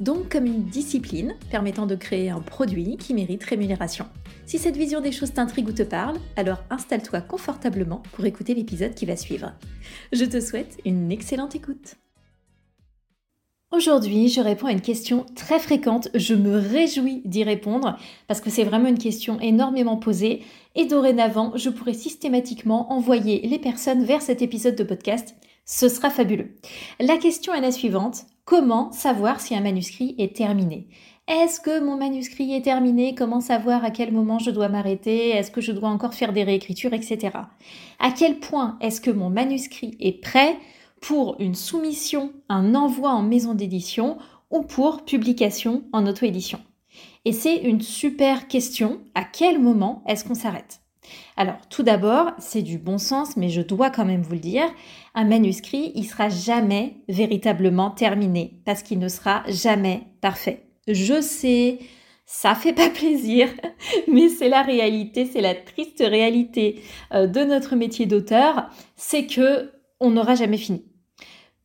Donc comme une discipline permettant de créer un produit qui mérite rémunération. Si cette vision des choses t'intrigue ou te parle, alors installe-toi confortablement pour écouter l'épisode qui va suivre. Je te souhaite une excellente écoute. Aujourd'hui, je réponds à une question très fréquente. Je me réjouis d'y répondre parce que c'est vraiment une question énormément posée et dorénavant, je pourrai systématiquement envoyer les personnes vers cet épisode de podcast. Ce sera fabuleux. La question est la suivante. Comment savoir si un manuscrit est terminé. Est-ce que mon manuscrit est terminé? Comment savoir à quel moment je dois m'arrêter? Est-ce que je dois encore faire des réécritures, etc. À quel point est-ce que mon manuscrit est prêt pour une soumission, un envoi en maison d'édition ou pour publication en auto-édition? Et c'est une super question. À quel moment est-ce qu'on s'arrête? Alors, tout d'abord, c'est du bon sens, mais je dois quand même vous le dire, un manuscrit, il sera jamais véritablement terminé parce qu'il ne sera jamais parfait. Je sais, ça fait pas plaisir, mais c'est la réalité, c'est la triste réalité euh, de notre métier d'auteur, c'est que on n'aura jamais fini.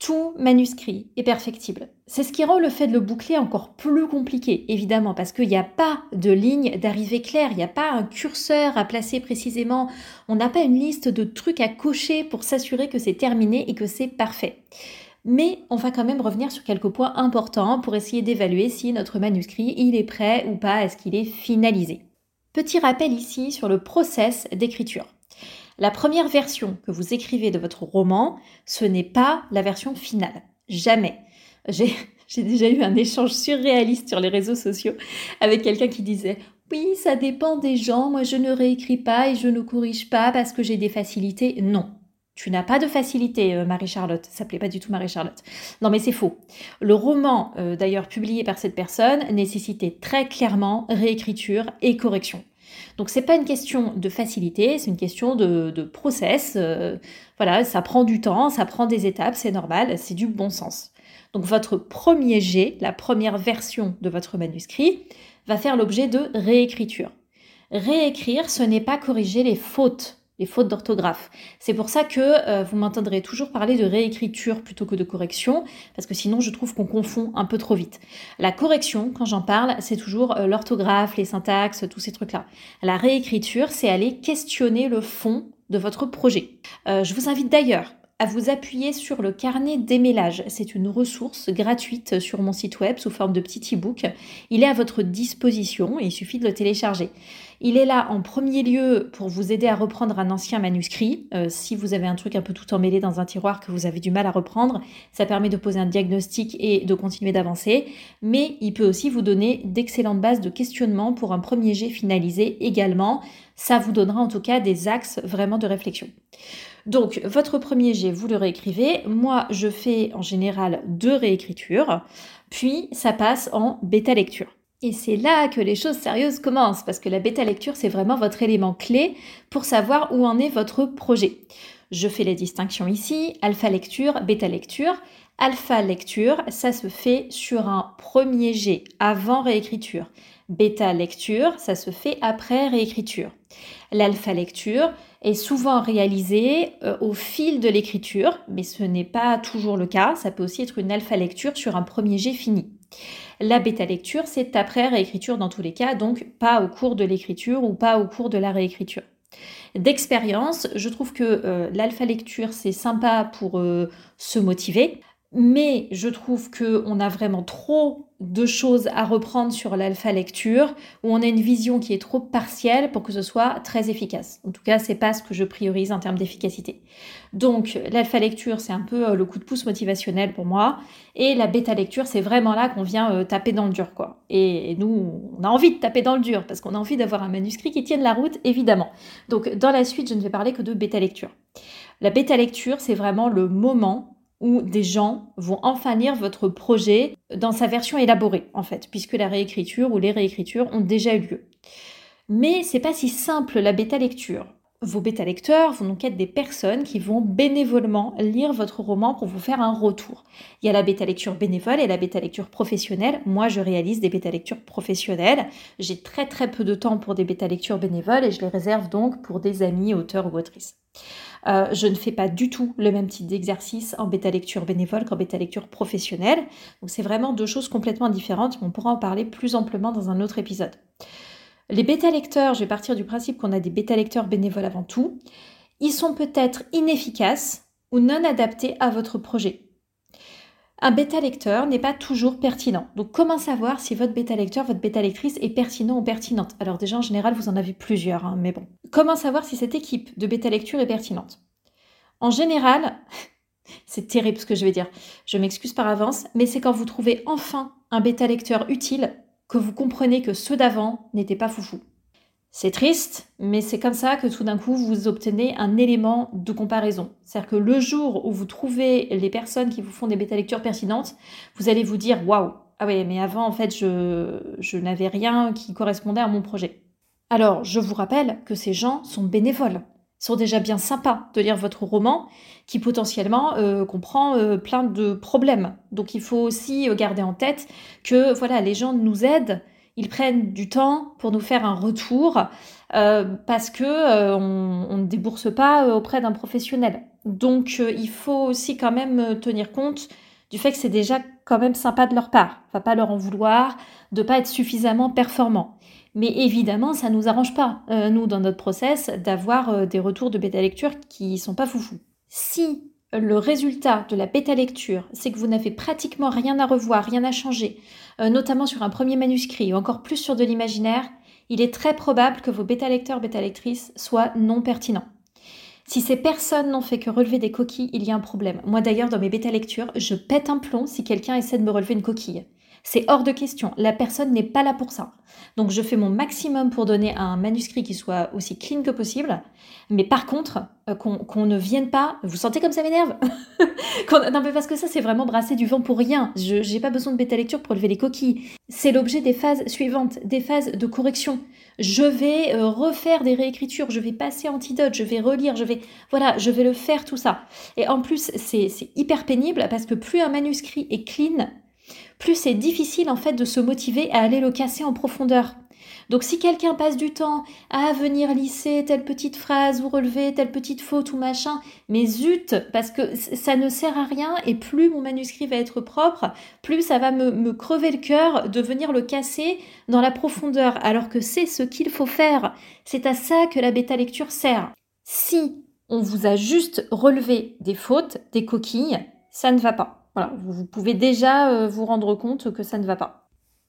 Tout manuscrit est perfectible. C'est ce qui rend le fait de le boucler encore plus compliqué, évidemment, parce qu'il n'y a pas de ligne d'arrivée claire, il n'y a pas un curseur à placer précisément, on n'a pas une liste de trucs à cocher pour s'assurer que c'est terminé et que c'est parfait. Mais on va quand même revenir sur quelques points importants pour essayer d'évaluer si notre manuscrit est prêt ou pas, est-ce qu'il est finalisé. Petit rappel ici sur le process d'écriture. La première version que vous écrivez de votre roman, ce n'est pas la version finale. Jamais. J'ai, déjà eu un échange surréaliste sur les réseaux sociaux avec quelqu'un qui disait oui, ça dépend des gens, moi je ne réécris pas et je ne corrige pas parce que j'ai des facilités. Non, tu n'as pas de facilité, euh, Marie-Charlotte. Ça s'appelait pas du tout Marie-Charlotte. Non, mais c'est faux. Le roman, euh, d'ailleurs publié par cette personne, nécessitait très clairement réécriture et correction. Donc c'est pas une question de facilité, c'est une question de, process. Euh, voilà, ça prend du temps, ça prend des étapes, c'est normal, c'est du bon sens. Donc votre premier jet, la première version de votre manuscrit, va faire l'objet de réécriture. Réécrire, ce n'est pas corriger les fautes les fautes d'orthographe. C'est pour ça que euh, vous m'entendrez toujours parler de réécriture plutôt que de correction, parce que sinon je trouve qu'on confond un peu trop vite. La correction, quand j'en parle, c'est toujours euh, l'orthographe, les syntaxes, tous ces trucs-là. La réécriture, c'est aller questionner le fond de votre projet. Euh, je vous invite d'ailleurs à vous appuyer sur le carnet d'émélage. C'est une ressource gratuite sur mon site web sous forme de petit e-book. Il est à votre disposition et il suffit de le télécharger. Il est là en premier lieu pour vous aider à reprendre un ancien manuscrit. Euh, si vous avez un truc un peu tout emmêlé dans un tiroir que vous avez du mal à reprendre, ça permet de poser un diagnostic et de continuer d'avancer. Mais il peut aussi vous donner d'excellentes bases de questionnement pour un premier jet finalisé également. Ça vous donnera en tout cas des axes vraiment de réflexion. Donc, votre premier jet, vous le réécrivez. Moi, je fais en général deux réécritures. Puis, ça passe en bêta lecture. Et c'est là que les choses sérieuses commencent, parce que la bêta lecture, c'est vraiment votre élément clé pour savoir où en est votre projet. Je fais la distinction ici, alpha lecture, bêta lecture. Alpha lecture, ça se fait sur un premier jet avant réécriture. Bêta lecture, ça se fait après réécriture. L'alpha lecture est souvent réalisée euh, au fil de l'écriture, mais ce n'est pas toujours le cas. Ça peut aussi être une alpha lecture sur un premier jet fini. La bêta lecture, c'est après réécriture dans tous les cas, donc pas au cours de l'écriture ou pas au cours de la réécriture. D'expérience, je trouve que euh, l'alpha lecture, c'est sympa pour euh, se motiver. Mais je trouve qu'on a vraiment trop de choses à reprendre sur l'alpha lecture, où on a une vision qui est trop partielle pour que ce soit très efficace. En tout cas, c'est pas ce que je priorise en termes d'efficacité. Donc, l'alpha lecture, c'est un peu euh, le coup de pouce motivationnel pour moi, et la bêta lecture, c'est vraiment là qu'on vient euh, taper dans le dur, quoi. Et nous, on a envie de taper dans le dur, parce qu'on a envie d'avoir un manuscrit qui tienne la route, évidemment. Donc, dans la suite, je ne vais parler que de bêta lecture. La bêta lecture, c'est vraiment le moment où des gens vont enfin lire votre projet dans sa version élaborée, en fait, puisque la réécriture ou les réécritures ont déjà eu lieu. Mais c'est pas si simple la bêta lecture. Vos bêta lecteurs vont donc être des personnes qui vont bénévolement lire votre roman pour vous faire un retour. Il y a la bêta lecture bénévole et la bêta lecture professionnelle. Moi, je réalise des bêta lectures professionnelles. J'ai très très peu de temps pour des bêta lectures bénévoles et je les réserve donc pour des amis, auteurs ou autrices. Euh, je ne fais pas du tout le même type d'exercice en bêta lecture bénévole qu'en bêta lecture professionnelle. Donc c'est vraiment deux choses complètement différentes. On pourra en parler plus amplement dans un autre épisode. Les bêta-lecteurs, je vais partir du principe qu'on a des bêta-lecteurs bénévoles avant tout, ils sont peut-être inefficaces ou non adaptés à votre projet. Un bêta-lecteur n'est pas toujours pertinent. Donc comment savoir si votre bêta-lecteur, votre bêta-lectrice est pertinent ou pertinente? Alors déjà en général vous en avez plusieurs, hein, mais bon. Comment savoir si cette équipe de bêta-lecture est pertinente? En général, c'est terrible ce que je vais dire, je m'excuse par avance, mais c'est quand vous trouvez enfin un bêta-lecteur utile que vous comprenez que ceux d'avant n'étaient pas foufou. C'est triste, mais c'est comme ça que tout d'un coup vous obtenez un élément de comparaison. C'est-à-dire que le jour où vous trouvez les personnes qui vous font des bêta-lectures pertinentes, vous allez vous dire waouh, ah ouais, mais avant en fait je, je n'avais rien qui correspondait à mon projet. Alors je vous rappelle que ces gens sont bénévoles sont déjà bien sympas de lire votre roman qui potentiellement euh, comprend euh, plein de problèmes. Donc il faut aussi euh, garder en tête que voilà, les gens nous aident, ils prennent du temps pour nous faire un retour parce que on, ne débourse pas auprès d'un professionnel. Donc il faut aussi quand même tenir compte du fait que c'est déjà quand même sympa de leur part. Va pas leur en vouloir de pas être suffisamment performant. Mais évidemment, ça nous arrange pas, euh, nous, dans notre process, d'avoir euh, des retours de bêta-lecture qui sont pas foufous. Si le résultat de la bêta-lecture, c'est que vous n'avez pratiquement rien à revoir, rien à changer, euh, notamment sur un premier manuscrit ou encore plus sur de l'imaginaire, il est très probable que vos bêta-lecteurs, bêta-lectrices soient non pertinents. Si ces personnes n'ont fait que relever des coquilles, il y a un problème. Moi d'ailleurs, dans mes bêta-lectures, je pète un plomb si quelqu'un essaie de me relever une coquille. C'est hors de question. La personne n'est pas là pour ça. Donc je fais mon maximum pour donner un manuscrit qui soit aussi clean que possible. Mais par contre, euh, qu'on ne vienne pas. Vous sentez comme ça m'énerve? Non, mais parce que ça, c'est vraiment brasser du vent pour rien. Je n'ai pas besoin de bêta lecture pour lever les coquilles. C'est l'objet des phases suivantes, des phases de correction. Je vais euh, refaire des réécritures, je vais passer antidote, je vais relire, je vais. Voilà, je vais le faire tout ça. Et en plus, c'est hyper pénible parce que plus un manuscrit est clean, plus c'est difficile en fait de se motiver à aller le casser en profondeur. Donc si quelqu'un passe du temps à venir lisser telle petite phrase ou relever telle petite faute ou machin, mais zut, parce que ça ne sert à rien et plus mon manuscrit va être propre, plus ça va me, me crever le cœur de venir le casser dans la profondeur, alors que c'est ce qu'il faut faire. C'est à ça que la bêta lecture sert. Si on vous a juste relevé des fautes, des coquilles, ça ne va pas. Voilà, vous pouvez déjà euh, vous rendre compte que ça ne va pas.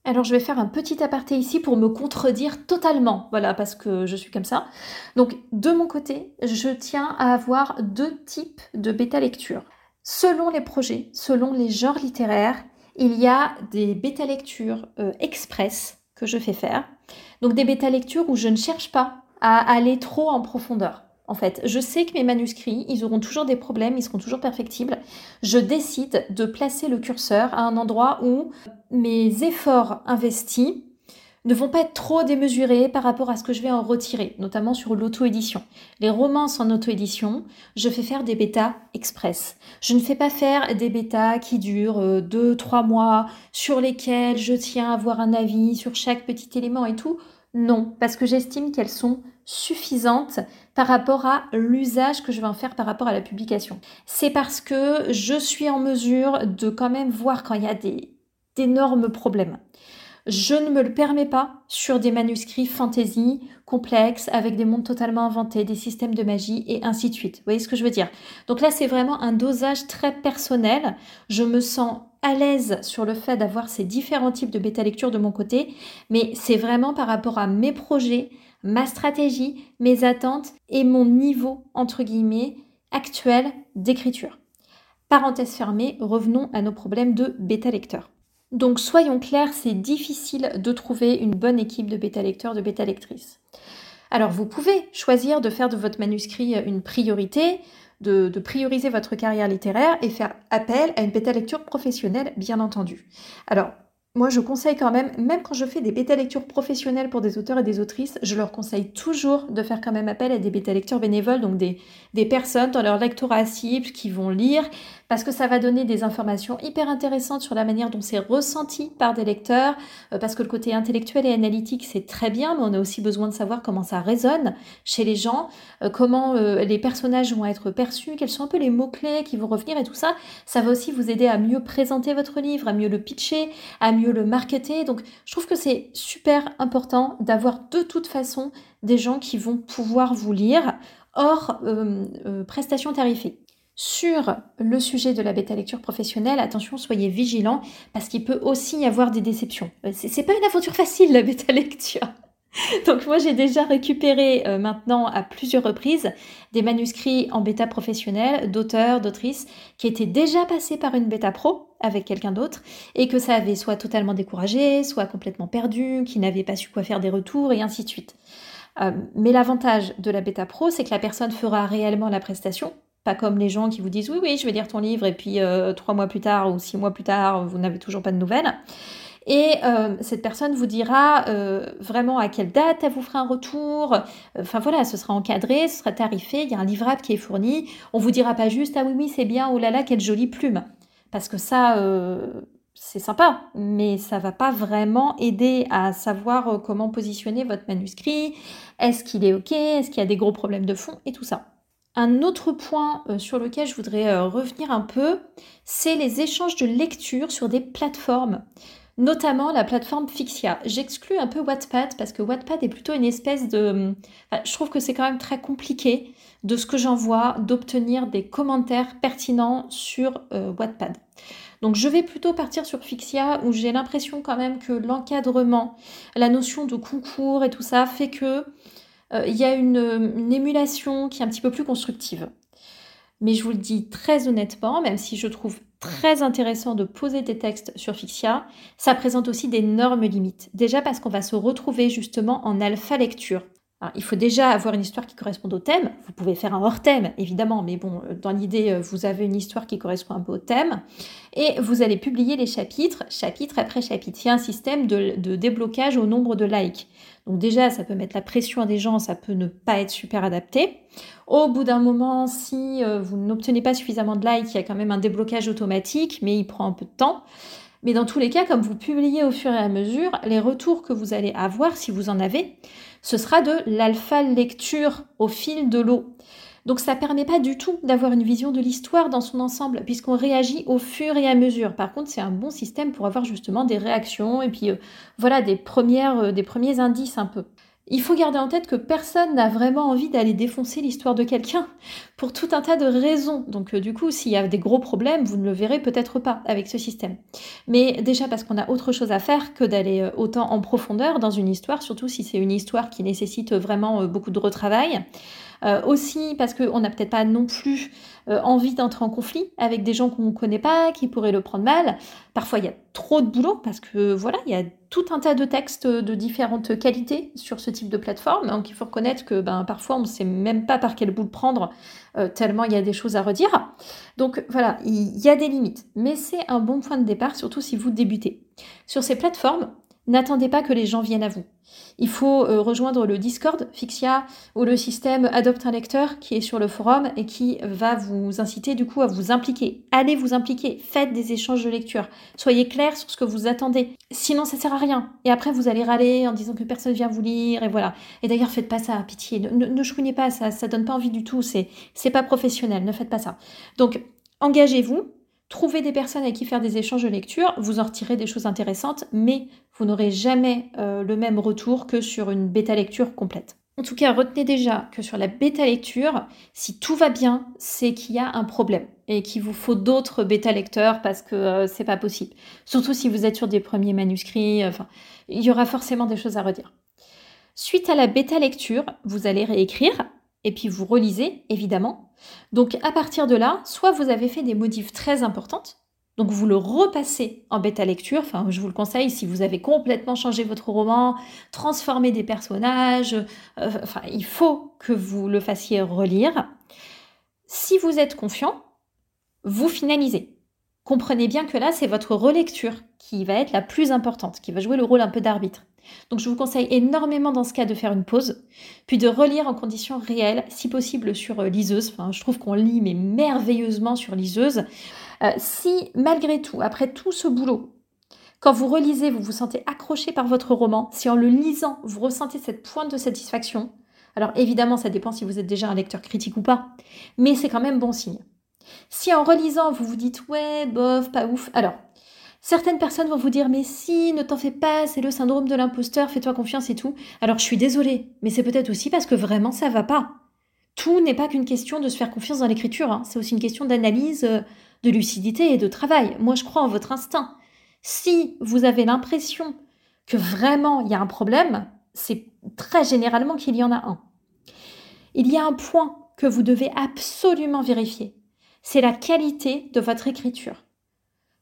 Alors je vais faire un petit aparté ici pour me contredire totalement, voilà, parce que je suis comme ça. Donc de mon côté, je tiens à avoir deux types de bêta lecture. Selon les projets, selon les genres littéraires, il y a des bêta lectures euh, express que je fais faire. Donc des bêta lectures où je ne cherche pas à aller trop en profondeur en fait. Je sais que mes manuscrits, ils auront toujours des problèmes, ils seront toujours perfectibles. Je décide de placer le curseur à un endroit où mes efforts investis ne vont pas être trop démesurés par rapport à ce que je vais en retirer, notamment sur l'auto-édition. Les romances en auto-édition, je fais faire des bêtas express. Je ne fais pas faire des bêtas qui durent 2-3 euh, mois, sur lesquels je tiens à avoir un avis sur chaque petit élément et tout. Non, parce que j'estime qu'elles sont suffisantes par rapport à l'usage que je vais en faire par rapport à la publication. C'est parce que je suis en mesure de quand même voir quand il y a d'énormes problèmes. Je ne me le permets pas sur des manuscrits fantasy complexes avec des mondes totalement inventés, des systèmes de magie et ainsi de suite. Vous voyez ce que je veux dire? Donc là, c'est vraiment un dosage très personnel. Je me sens à l'aise sur le fait d'avoir ces différents types de bêta lecture de mon côté, mais c'est vraiment par rapport à mes projets, ma stratégie, mes attentes et mon niveau, entre guillemets, actuel d'écriture. Parenthèse fermée, revenons à nos problèmes de bêta lecteur. Donc soyons clairs, c'est difficile de trouver une bonne équipe de bêta lecteurs, de bêta lectrices. Alors vous pouvez choisir de faire de votre manuscrit une priorité, de, de, prioriser votre carrière littéraire et faire appel à une bêta lecture professionnelle, bien entendu. Alors moi, je conseille quand même, même quand je fais des bêta-lectures professionnelles pour des auteurs et des autrices, je leur conseille toujours de faire quand même appel à des bêta-lecteurs bénévoles, donc des, des personnes dans leur lectorat cible qui vont lire, parce que ça va donner des informations hyper intéressantes sur la manière dont c'est ressenti par des lecteurs, euh, parce que le côté intellectuel et analytique, c'est très bien, mais on a aussi besoin de savoir comment ça résonne chez les gens, euh, comment euh, les personnages vont être perçus, quels sont un peu les mots-clés qui vont revenir et tout ça. Ça va aussi vous aider à mieux présenter votre livre, à mieux le pitcher, à mieux le marketer. Donc, je trouve que c'est super important d'avoir de toute façon des gens qui vont pouvoir vous lire hors prestations tarifées. Sur le sujet de la bêta lecture professionnelle, attention, soyez vigilants parce qu'il peut aussi y avoir des déceptions. Euh, c'est pas une aventure facile la bêta lecture. Donc moi j'ai déjà récupéré euh, maintenant à plusieurs reprises des manuscrits en bêta professionnelle d'auteurs, d'autrices qui étaient déjà passés par une bêta pro avec quelqu'un d'autre et que ça avait soit totalement découragé, soit complètement perdu, qui n'avait pas su quoi faire des retours et ainsi de suite. Euh, mais l'avantage de la bêta pro, c'est que la personne fera réellement la prestation pas comme les gens qui vous disent oui, oui, je vais lire ton livre et puis euh, trois mois plus tard ou six mois plus tard, vous n'avez toujours pas de nouvelles. Et euh, cette personne vous dira euh, vraiment à quelle date elle vous fera un retour. Enfin voilà, ce sera encadré, ce sera tarifé, il y a un livrable qui est fourni. On vous dira pas juste ah oui oui c'est bien, oh là là quelle jolie plume. Parce que ça c'est sympa, mais ça va pas vraiment aider à savoir comment positionner votre manuscrit. Est-ce qu'il est ok? Est-ce qu'il y a des gros problèmes de fond? Et tout ça. Un autre point euh, sur lequel je voudrais euh, revenir un peu, c'est les échanges de lecture sur des plateformes, notamment la plateforme Fixia. J'exclus un peu Wattpad parce que Wattpad est plutôt une espèce de... je trouve que c'est quand même très compliqué de ce que j'en vois d'obtenir des commentaires pertinents sur euh, Wattpad. Donc je vais plutôt partir sur Fixia où j'ai l'impression quand même que l'encadrement, la notion de concours et tout ça fait que il y a une, émulation qui est un petit peu plus constructive. Mais je vous le dis très honnêtement, même si je trouve très intéressant de poser des textes sur Fixia, ça présente aussi d'énormes limites. Déjà parce qu'on va se retrouver justement en alpha lecture. Il faut déjà avoir une histoire qui corresponde au thème. Vous pouvez faire un hors thème, évidemment, mais bon, euh, dans l'idée, euh, vous avez une histoire qui correspond un peu au thème. Et vous allez publier les chapitres, chapitre après chapitre. Il y a un système de déblocage au nombre de likes. Donc déjà, ça peut mettre la pression à des gens, ça peut ne pas être super adapté. Au bout d'un moment, si euh, vous n'obtenez pas suffisamment de likes, il y a quand même un déblocage automatique, mais il prend un peu de temps. Mais dans tous les cas, comme vous publiez au fur et à mesure, les retours que vous allez avoir, si vous en avez, ce sera de l'alpha lecture au fil de l'eau. Donc ça permet pas du tout d'avoir une vision de l'histoire dans son ensemble, puisqu'on réagit au fur et à mesure. Par contre, c'est un bon système pour avoir justement des réactions et puis euh, voilà des, premières, euh, des premiers indices un peu. Il faut garder en tête que personne n'a vraiment envie d'aller défoncer l'histoire de quelqu'un pour tout un tas de raisons. Donc euh, du coup, s'il y a des gros problèmes, vous ne le verrez peut-être pas avec ce système. Mais déjà parce qu'on a autre chose à faire que d'aller autant en profondeur dans une histoire, surtout si c'est une histoire qui nécessite vraiment beaucoup de retravail. Euh, aussi parce qu'on n'a peut-être pas non plus euh, envie d'entrer en conflit avec des gens qu'on ne connaît pas, qui pourraient le prendre mal. Parfois, il y a trop de boulot parce que voilà, il y a tout un tas de textes de différentes qualités sur ce type de plateforme. Donc, il faut reconnaître que ben, parfois, on ne sait même pas par quel bout le prendre, euh, tellement il y a des choses à redire. Donc, voilà, il y a des limites. Mais c'est un bon point de départ, surtout si vous débutez. Sur ces plateformes, N'attendez pas que les gens viennent à vous. Il faut euh, rejoindre le Discord Fixia ou le système Adopte un lecteur qui est sur le forum et qui va vous inciter du coup à vous impliquer. Allez vous impliquer, faites des échanges de lecture. Soyez clair sur ce que vous attendez. Sinon ça sert à rien. Et après vous allez râler en disant que personne vient vous lire et voilà. Et d'ailleurs faites pas ça, pitié. Ne, ne, chouinez pas, ça, ça donne pas envie du tout. C'est, c'est pas professionnel. Ne faites pas ça. Donc engagez-vous, Trouvez des personnes avec qui faire des échanges de lecture, vous en retirez des choses intéressantes, mais vous n'aurez jamais euh, le même retour que sur une bêta lecture complète. En tout cas, retenez déjà que sur la bêta lecture, si tout va bien, c'est qu'il y a un problème et qu'il vous faut d'autres bêta lecteurs parce que euh, c'est pas possible. Surtout si vous êtes sur des premiers manuscrits, enfin, il y aura forcément des choses à redire. Suite à la bêta lecture, vous allez réécrire et puis vous relisez, évidemment. Donc à partir de là, soit vous avez fait des modifs très importantes, donc vous le repassez en bêta lecture, enfin je vous le conseille si vous avez complètement changé votre roman, transformé des personnages, euh, enfin il faut que vous le fassiez relire. Si vous êtes confiant, vous finalisez. comprenez bien que là, c'est votre relecture qui va être la plus importante, qui va jouer le rôle un peu d'arbitre. Donc je vous conseille énormément dans ce cas de faire une pause, puis de relire en conditions réelles, si possible sur euh, liseuse. Enfin, je trouve qu'on lit mais merveilleusement sur liseuse. Euh, si malgré tout, après tout ce boulot, quand vous relisez, vous vous sentez accroché par votre roman, si en le lisant, vous ressentez cette pointe de satisfaction, alors évidemment, ça dépend si vous êtes déjà un lecteur critique ou pas, mais c'est quand même bon signe. Si en relisant, vous vous dites ouais, bof, pas ouf, alors Certaines personnes vont vous dire mais si, ne t'en fais pas, c'est le syndrome de l'imposteur, fais-toi confiance et tout. Alors je suis désolée, mais c'est peut-être aussi parce que vraiment ça va pas. Tout n'est pas qu'une question de se faire confiance dans l'écriture, hein. c'est aussi une question d'analyse, euh, de lucidité et de travail. Moi je crois en votre instinct. Si vous avez l'impression que vraiment il y a un problème, c'est très généralement qu'il y en a un. Il y a un point que vous devez absolument vérifier. C'est la qualité de votre écriture.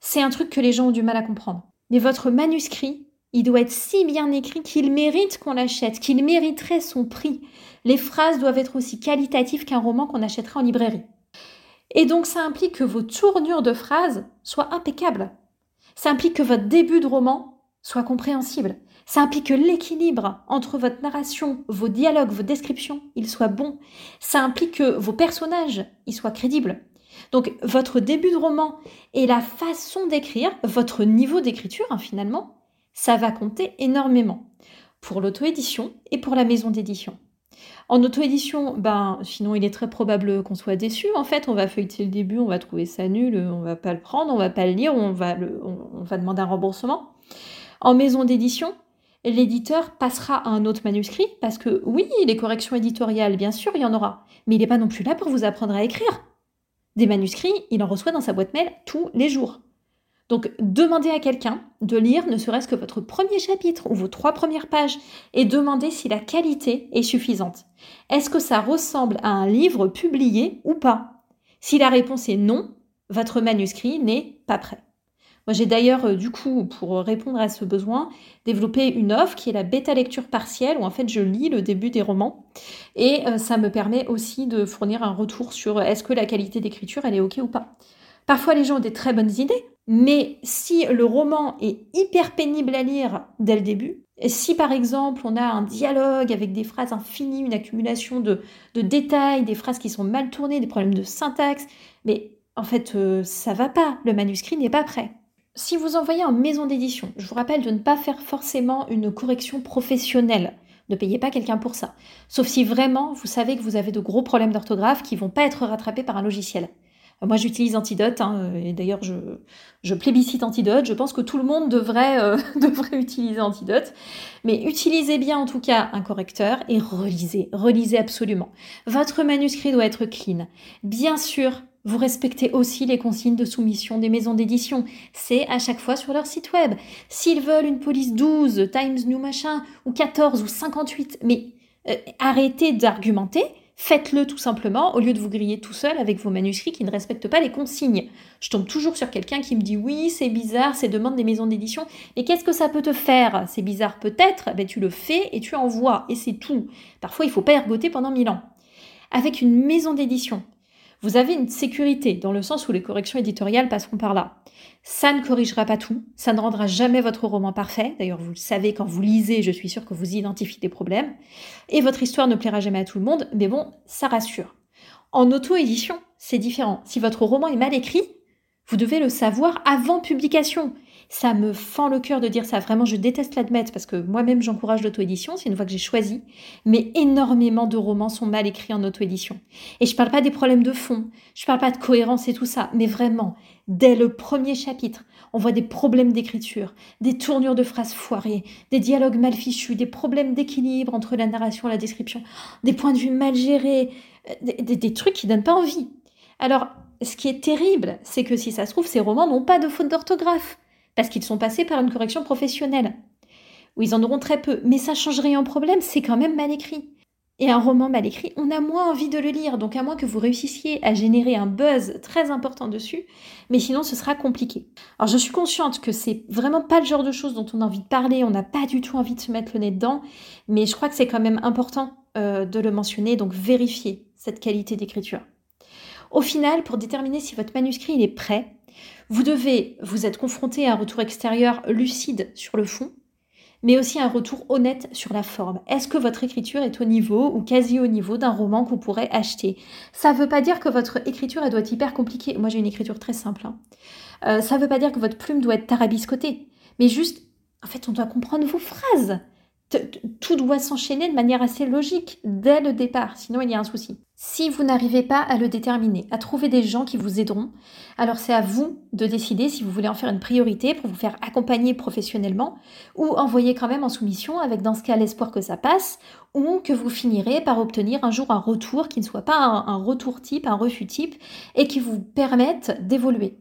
C'est un truc que les gens ont du mal à comprendre. Mais votre manuscrit, il doit être si bien écrit qu'il mérite qu'on l'achète, qu'il mériterait son prix. Les phrases doivent être aussi qualitatives qu'un roman qu'on achèterait en librairie. Et donc ça implique que vos tournures de phrases soient impeccables. Ça implique que votre début de roman soit compréhensible. Ça implique que l'équilibre entre votre narration, vos dialogues, vos descriptions, il soit bon. Ça implique que vos personnages, ils soient crédibles. Donc votre début de roman et la façon d'écrire, votre niveau d'écriture hein, finalement, ça va compter énormément pour l'auto-édition et pour la maison d'édition. En auto-édition, ben, sinon il est très probable qu'on soit déçu. En fait, on va feuilleter le début, on va trouver ça nul, on va pas le prendre, on va pas le lire, on va, on va demander un remboursement. En maison d'édition, l'éditeur passera à un autre manuscrit parce que oui, les corrections éditoriales, bien sûr, il y en aura, mais il n'est pas non plus là pour vous apprendre à écrire. Des manuscrits, il en reçoit dans sa boîte mail tous les jours. Donc demandez à quelqu'un de lire ne serait-ce que votre premier chapitre ou vos trois premières pages et demandez si la qualité est suffisante. Est-ce que ça ressemble à un livre publié ou pas? Si la réponse est non, votre manuscrit n'est pas prêt. Moi, j'ai d'ailleurs, euh, du coup, pour répondre à ce besoin, développé une offre qui est la bêta lecture partielle, où en fait je lis le début des romans. Et euh, ça me permet aussi de fournir un retour sur euh, est-ce que la qualité d'écriture, elle est OK ou pas. Parfois, les gens ont des très bonnes idées, mais si le roman est hyper pénible à lire dès le début, si par exemple on a un dialogue avec des phrases infinies, une accumulation de, détails, des phrases qui sont mal tournées, des problèmes de syntaxe, mais en fait ça va pas, le manuscrit n'est pas prêt. Si vous envoyez en maison d'édition, je vous rappelle de ne pas faire forcément une correction professionnelle. Ne payez pas quelqu'un pour ça. Sauf si vraiment vous savez que vous avez de gros problèmes d'orthographe qui vont pas être rattrapés par un logiciel. Euh, moi, j'utilise Antidote, hein, et d'ailleurs, je, plébiscite Antidote. Je pense que tout le monde devrait, euh, devrait utiliser Antidote. Mais utilisez bien en tout cas un correcteur et relisez, relisez absolument. Votre manuscrit doit être clean. Bien sûr, vous respectez aussi les consignes de soumission des maisons d'édition. C'est à chaque fois sur leur site web. S'ils veulent une police 12, Times New machin, ou 14 ou 58, mais euh, arrêtez d'argumenter. Faites-le tout simplement au lieu de vous griller tout seul avec vos manuscrits qui ne respectent pas les consignes. Je tombe toujours sur quelqu'un qui me dit oui, c'est bizarre, c'est demande des maisons d'édition. Et qu'est-ce que ça peut te faire? C'est bizarre peut-être, ben tu le fais et tu envoies et c'est tout. Parfois il faut pas ergoter pendant mille ans. Avec une maison d'édition, vous avez une sécurité dans le sens où les corrections éditoriales passeront par là. Ça ne corrigera pas tout, ça ne rendra jamais votre roman parfait. D'ailleurs, vous le savez quand vous lisez, je suis sûre que vous identifiez des problèmes. Et votre histoire ne plaira jamais à tout le monde, mais bon, ça rassure. En auto-édition, c'est différent. Si votre roman est mal écrit, vous devez le savoir avant publication. Ça me fend le cœur de dire ça. Vraiment, je déteste l'admettre parce que moi-même, j'encourage l'auto-édition. C'est une voie que j'ai choisie. Mais énormément de romans sont mal écrits en auto-édition. Et je parle pas des problèmes de fond. Je parle pas de cohérence et tout ça. Mais vraiment, dès le premier chapitre, on voit des problèmes d'écriture, des tournures de phrases foirées, des dialogues mal fichus, des problèmes d'équilibre entre la narration et la description, des points de vue mal gérés, euh, des, des trucs qui donnent pas envie. Alors, ce qui est terrible, c'est que si ça se trouve, ces romans n'ont pas de faute d'orthographe parce qu'ils sont passés par une correction professionnelle. Ou ils en auront très peu. Mais ça change rien au problème, c'est quand même mal écrit. Et un roman mal écrit, on a moins envie de le lire, donc à moins que vous réussissiez à générer un buzz très important dessus, mais sinon ce sera compliqué. Alors je suis consciente que c'est vraiment pas le genre de choses dont on a envie de parler, on n'a pas du tout envie de se mettre le nez dedans, mais je crois que c'est quand même important euh, de le mentionner, donc vérifiez cette qualité d'écriture. Au final, pour déterminer si votre manuscrit est prêt, Vous devez vous être confronté à un retour extérieur lucide sur le fond, mais aussi un retour honnête sur la forme. Est-ce que votre écriture est au niveau ou quasi au niveau d'un roman que vous pourrez acheter? Ça ne veut pas dire que votre écriture doit être hyper compliquée. Moi j'ai une écriture très simple. Hein. Euh, ça ne veut pas dire que votre plume doit être tarabiscotée, mais juste, en fait, on doit comprendre vos phrases tout doit s'enchaîner de manière assez logique dès le départ, sinon il y a un souci. Si vous n'arrivez pas à le déterminer, à trouver des gens qui vous aideront, alors c'est à vous de décider si vous voulez en faire une priorité pour vous faire accompagner professionnellement ou envoyer quand même en soumission avec dans ce cas l'espoir que ça passe ou que vous finirez par obtenir un jour un retour qui ne soit pas un, retour type, un refus type et qui vous permette d'évoluer.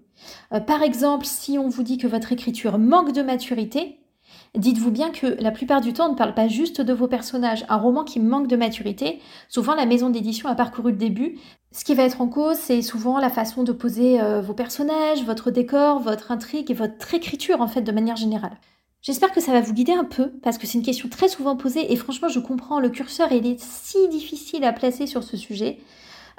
Euh, par exemple, si on vous dit que votre écriture manque de maturité, Dites-vous bien que la plupart du temps, on ne parle pas juste de vos personnages. Un roman qui manque de maturité, souvent la maison d'édition a parcouru le début. Ce qui va être en cause, c'est souvent la façon de poser euh, vos personnages, votre décor, votre intrigue et votre écriture en fait de manière générale. J'espère que ça va vous guider un peu, parce que c'est une question très souvent posée, et franchement, je comprends, le curseur, est si difficile à placer sur ce sujet.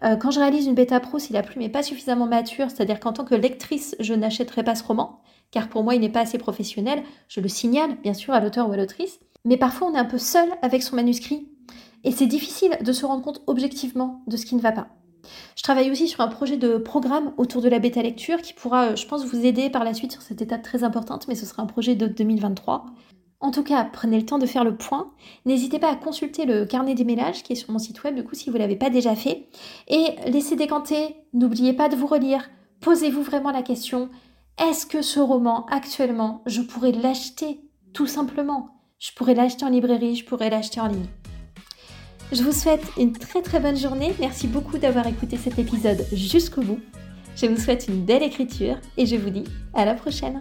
Euh, quand je réalise une bêta pro, si la plume n'est pas suffisamment mature, c'est-à-dire qu'en tant que lectrice, je n'achèterai pas ce roman, car pour moi il n'est pas assez professionnel, je le signale bien sûr à l'auteur ou à l'autrice, mais parfois on est un peu seul avec son manuscrit, et c'est difficile de se rendre compte objectivement de ce qui ne va pas. Je travaille aussi sur un projet de programme autour de la bêta lecture qui pourra, euh, je pense, vous aider par la suite sur cette étape très importante, mais ce sera un projet de 2023. En tout cas, prenez le temps de faire le point. N'hésitez pas à consulter le carnet des mélages qui est sur mon site web, du coup, si vous ne l'avez pas déjà fait. Et laissez décanter, n'oubliez pas de vous relire. Posez-vous vraiment la question est-ce que ce roman, actuellement, je pourrais l'acheter tout simplement? Je pourrais l'acheter en librairie, je pourrais l'acheter en ligne. Je vous souhaite une très très bonne journée. Merci beaucoup d'avoir écouté cet épisode jusqu'au bout. Je vous souhaite une belle écriture et je vous dis à la prochaine.